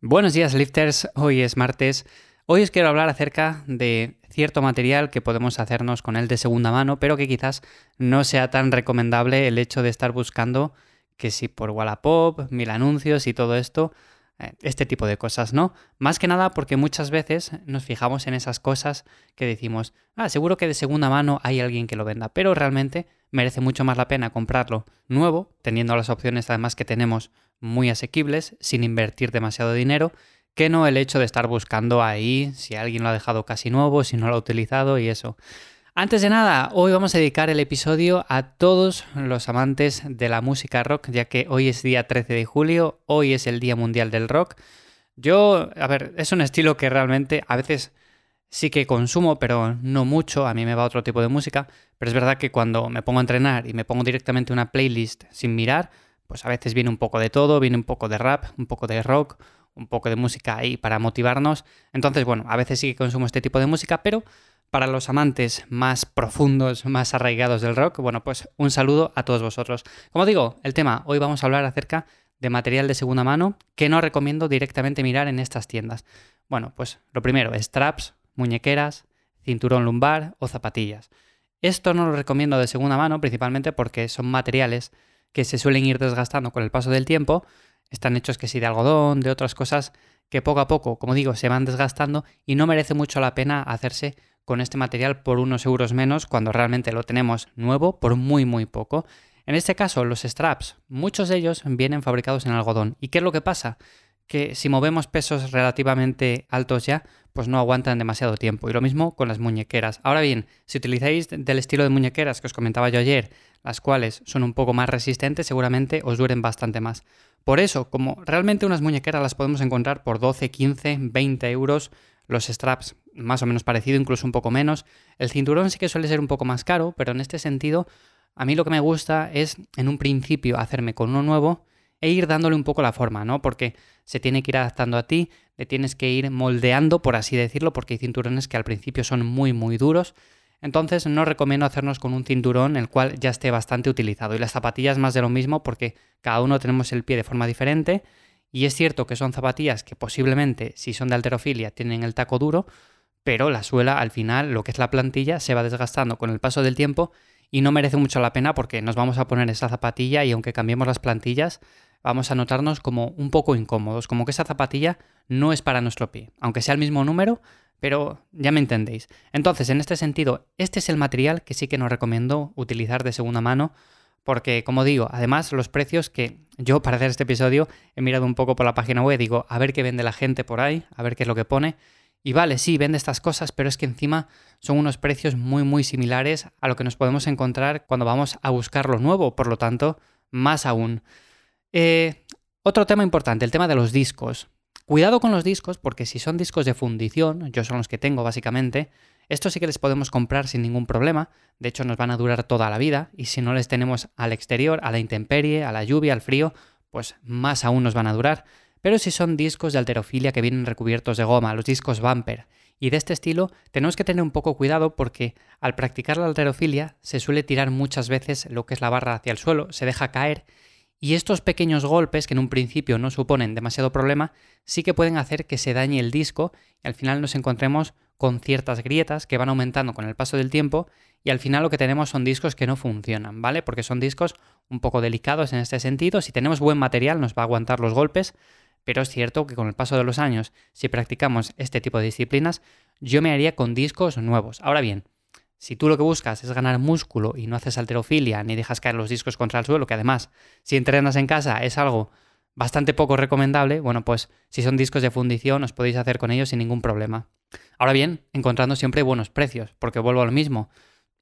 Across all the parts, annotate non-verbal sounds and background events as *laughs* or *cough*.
Buenos días lifters, hoy es martes. Hoy os quiero hablar acerca de cierto material que podemos hacernos con él de segunda mano, pero que quizás no sea tan recomendable el hecho de estar buscando que si por Wallapop, mil anuncios y todo esto, este tipo de cosas, ¿no? Más que nada porque muchas veces nos fijamos en esas cosas que decimos, ah, seguro que de segunda mano hay alguien que lo venda, pero realmente merece mucho más la pena comprarlo nuevo, teniendo las opciones además que tenemos muy asequibles, sin invertir demasiado dinero, que no el hecho de estar buscando ahí si alguien lo ha dejado casi nuevo, si no lo ha utilizado y eso. Antes de nada, hoy vamos a dedicar el episodio a todos los amantes de la música rock, ya que hoy es día 13 de julio, hoy es el Día Mundial del Rock. Yo, a ver, es un estilo que realmente a veces sí que consumo, pero no mucho, a mí me va otro tipo de música, pero es verdad que cuando me pongo a entrenar y me pongo directamente una playlist sin mirar, pues a veces viene un poco de todo, viene un poco de rap, un poco de rock, un poco de música ahí para motivarnos. Entonces, bueno, a veces sí que consumo este tipo de música, pero para los amantes más profundos, más arraigados del rock, bueno, pues un saludo a todos vosotros. Como digo, el tema, hoy vamos a hablar acerca de material de segunda mano que no recomiendo directamente mirar en estas tiendas. Bueno, pues lo primero, straps, muñequeras, cinturón lumbar o zapatillas. Esto no lo recomiendo de segunda mano principalmente porque son materiales que se suelen ir desgastando con el paso del tiempo, están hechos que sí de algodón, de otras cosas que poco a poco, como digo, se van desgastando y no merece mucho la pena hacerse con este material por unos euros menos cuando realmente lo tenemos nuevo por muy muy poco. En este caso, los straps, muchos de ellos vienen fabricados en algodón. ¿Y qué es lo que pasa? Que si movemos pesos relativamente altos ya, pues no aguantan demasiado tiempo. Y lo mismo con las muñequeras. Ahora bien, si utilizáis del estilo de muñequeras que os comentaba yo ayer, las cuales son un poco más resistentes, seguramente os duren bastante más. Por eso, como realmente unas muñequeras las podemos encontrar por 12, 15, 20 euros, los straps más o menos parecido, incluso un poco menos. El cinturón sí que suele ser un poco más caro, pero en este sentido, a mí lo que me gusta es en un principio hacerme con uno nuevo e ir dándole un poco la forma, ¿no? Porque se tiene que ir adaptando a ti, le tienes que ir moldeando, por así decirlo, porque hay cinturones que al principio son muy, muy duros entonces no recomiendo hacernos con un cinturón el cual ya esté bastante utilizado. Y las zapatillas más de lo mismo porque cada uno tenemos el pie de forma diferente. Y es cierto que son zapatillas que posiblemente, si son de alterofilia, tienen el taco duro, pero la suela al final, lo que es la plantilla, se va desgastando con el paso del tiempo y no merece mucho la pena porque nos vamos a poner esa zapatilla y aunque cambiemos las plantillas, vamos a notarnos como un poco incómodos, como que esa zapatilla no es para nuestro pie. Aunque sea el mismo número, pero ya me entendéis. Entonces, en este sentido, este es el material que sí que nos recomiendo utilizar de segunda mano, porque, como digo, además los precios que yo para hacer este episodio he mirado un poco por la página web, digo, a ver qué vende la gente por ahí, a ver qué es lo que pone. Y vale, sí, vende estas cosas, pero es que encima son unos precios muy, muy similares a lo que nos podemos encontrar cuando vamos a buscar lo nuevo, por lo tanto, más aún. Eh, otro tema importante, el tema de los discos. Cuidado con los discos, porque si son discos de fundición, yo son los que tengo básicamente, estos sí que les podemos comprar sin ningún problema, de hecho nos van a durar toda la vida, y si no les tenemos al exterior, a la intemperie, a la lluvia, al frío, pues más aún nos van a durar. Pero si son discos de alterofilia que vienen recubiertos de goma, los discos bumper, y de este estilo, tenemos que tener un poco cuidado porque al practicar la alterofilia se suele tirar muchas veces lo que es la barra hacia el suelo, se deja caer y estos pequeños golpes, que en un principio no suponen demasiado problema, sí que pueden hacer que se dañe el disco y al final nos encontremos con ciertas grietas que van aumentando con el paso del tiempo y al final lo que tenemos son discos que no funcionan, ¿vale? Porque son discos un poco delicados en este sentido. Si tenemos buen material nos va a aguantar los golpes, pero es cierto que con el paso de los años, si practicamos este tipo de disciplinas, yo me haría con discos nuevos. Ahora bien, si tú lo que buscas es ganar músculo y no haces alterofilia ni dejas caer los discos contra el suelo, que además si entrenas en casa es algo bastante poco recomendable, bueno, pues si son discos de fundición os podéis hacer con ellos sin ningún problema. Ahora bien, encontrando siempre buenos precios, porque vuelvo a lo mismo.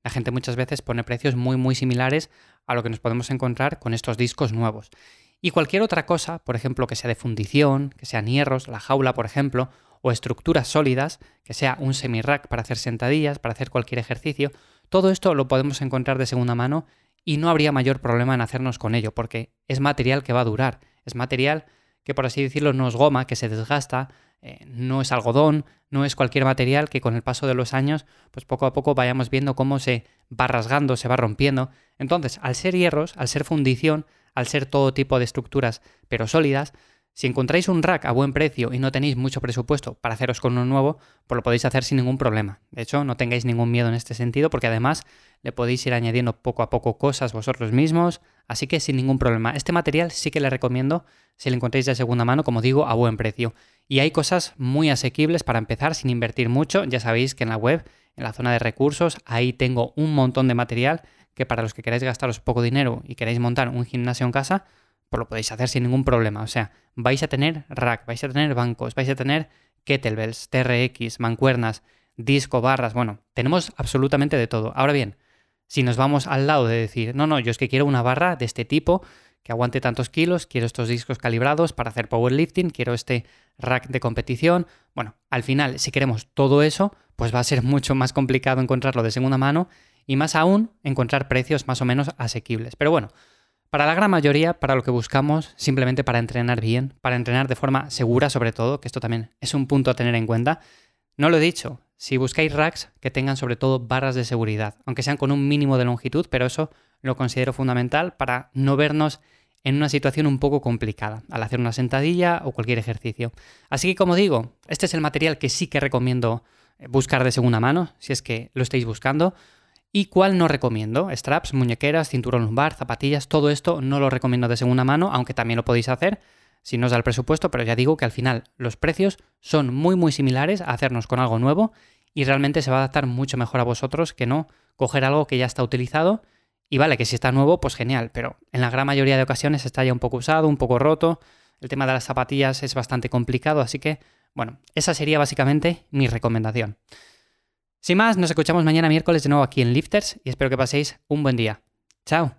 La gente muchas veces pone precios muy muy similares a lo que nos podemos encontrar con estos discos nuevos. Y cualquier otra cosa, por ejemplo, que sea de fundición, que sean hierros, la jaula, por ejemplo, o estructuras sólidas, que sea un semi-rack para hacer sentadillas, para hacer cualquier ejercicio, todo esto lo podemos encontrar de segunda mano y no habría mayor problema en hacernos con ello, porque es material que va a durar, es material que por así decirlo no es goma, que se desgasta, eh, no es algodón, no es cualquier material que con el paso de los años, pues poco a poco vayamos viendo cómo se va rasgando, se va rompiendo. Entonces, al ser hierros, al ser fundición, al ser todo tipo de estructuras pero sólidas, Si encontráis un rack a buen precio y no tenéis mucho presupuesto para haceros con uno nuevo, pues lo podéis hacer sin ningún problema. De hecho, no tengáis ningún miedo en este sentido porque además le podéis ir añadiendo poco a poco cosas vosotros mismos, así que sin ningún problema. Este material sí que le recomiendo si lo encontráis de segunda mano, como digo, a buen precio. Y hay cosas muy asequibles para empezar sin invertir mucho. Ya sabéis que en la web, en la zona de recursos, ahí tengo un montón de material que para los que queráis gastaros poco dinero y queréis montar un gimnasio en casa, pues lo podéis hacer sin ningún problema. O sea, vais a tener rack, vais a tener bancos, vais a tener kettlebells, TRX, mancuernas, disco, barras, bueno, tenemos absolutamente de todo. Ahora bien, si nos vamos al lado de decir, no, no, yo es que quiero una barra de este tipo que aguante tantos kilos, quiero estos discos calibrados para hacer powerlifting, quiero este rack de competición. Bueno, al final, si queremos todo eso, pues va a ser *laughs* mucho más complicado encontrarlo de segunda mano y más aún encontrar precios más o menos asequibles. Pero bueno, para la gran mayoría, para lo que buscamos, simplemente para entrenar bien, para entrenar de forma segura sobre todo, que esto también es un punto a tener en cuenta. No lo he dicho, si buscáis racks que tengan sobre todo barras de seguridad, aunque sean con un mínimo de longitud, pero eso lo considero fundamental para no vernos en una situación un poco complicada al hacer una sentadilla o cualquier ejercicio. Así que como digo, este es el material que sí que recomiendo buscar de segunda mano, si es que lo estáis buscando. ¿Y cuál no recomiendo? Straps, muñequeras, cinturón lumbar, zapatillas, todo esto no lo recomiendo de segunda mano, aunque también lo podéis hacer si no os da el presupuesto, pero ya digo que al final los precios son muy muy similares a hacernos con algo nuevo y realmente se va a adaptar mucho mejor a vosotros que no coger algo que ya está utilizado y vale que si está nuevo, pues genial, pero en la gran mayoría de ocasiones está ya un poco usado, un poco roto, el tema de las zapatillas es bastante complicado, así que bueno, esa sería básicamente mi recomendación. Sin más, nos escuchamos mañana miércoles de nuevo aquí en Lifters y espero que paséis un buen día. Chao.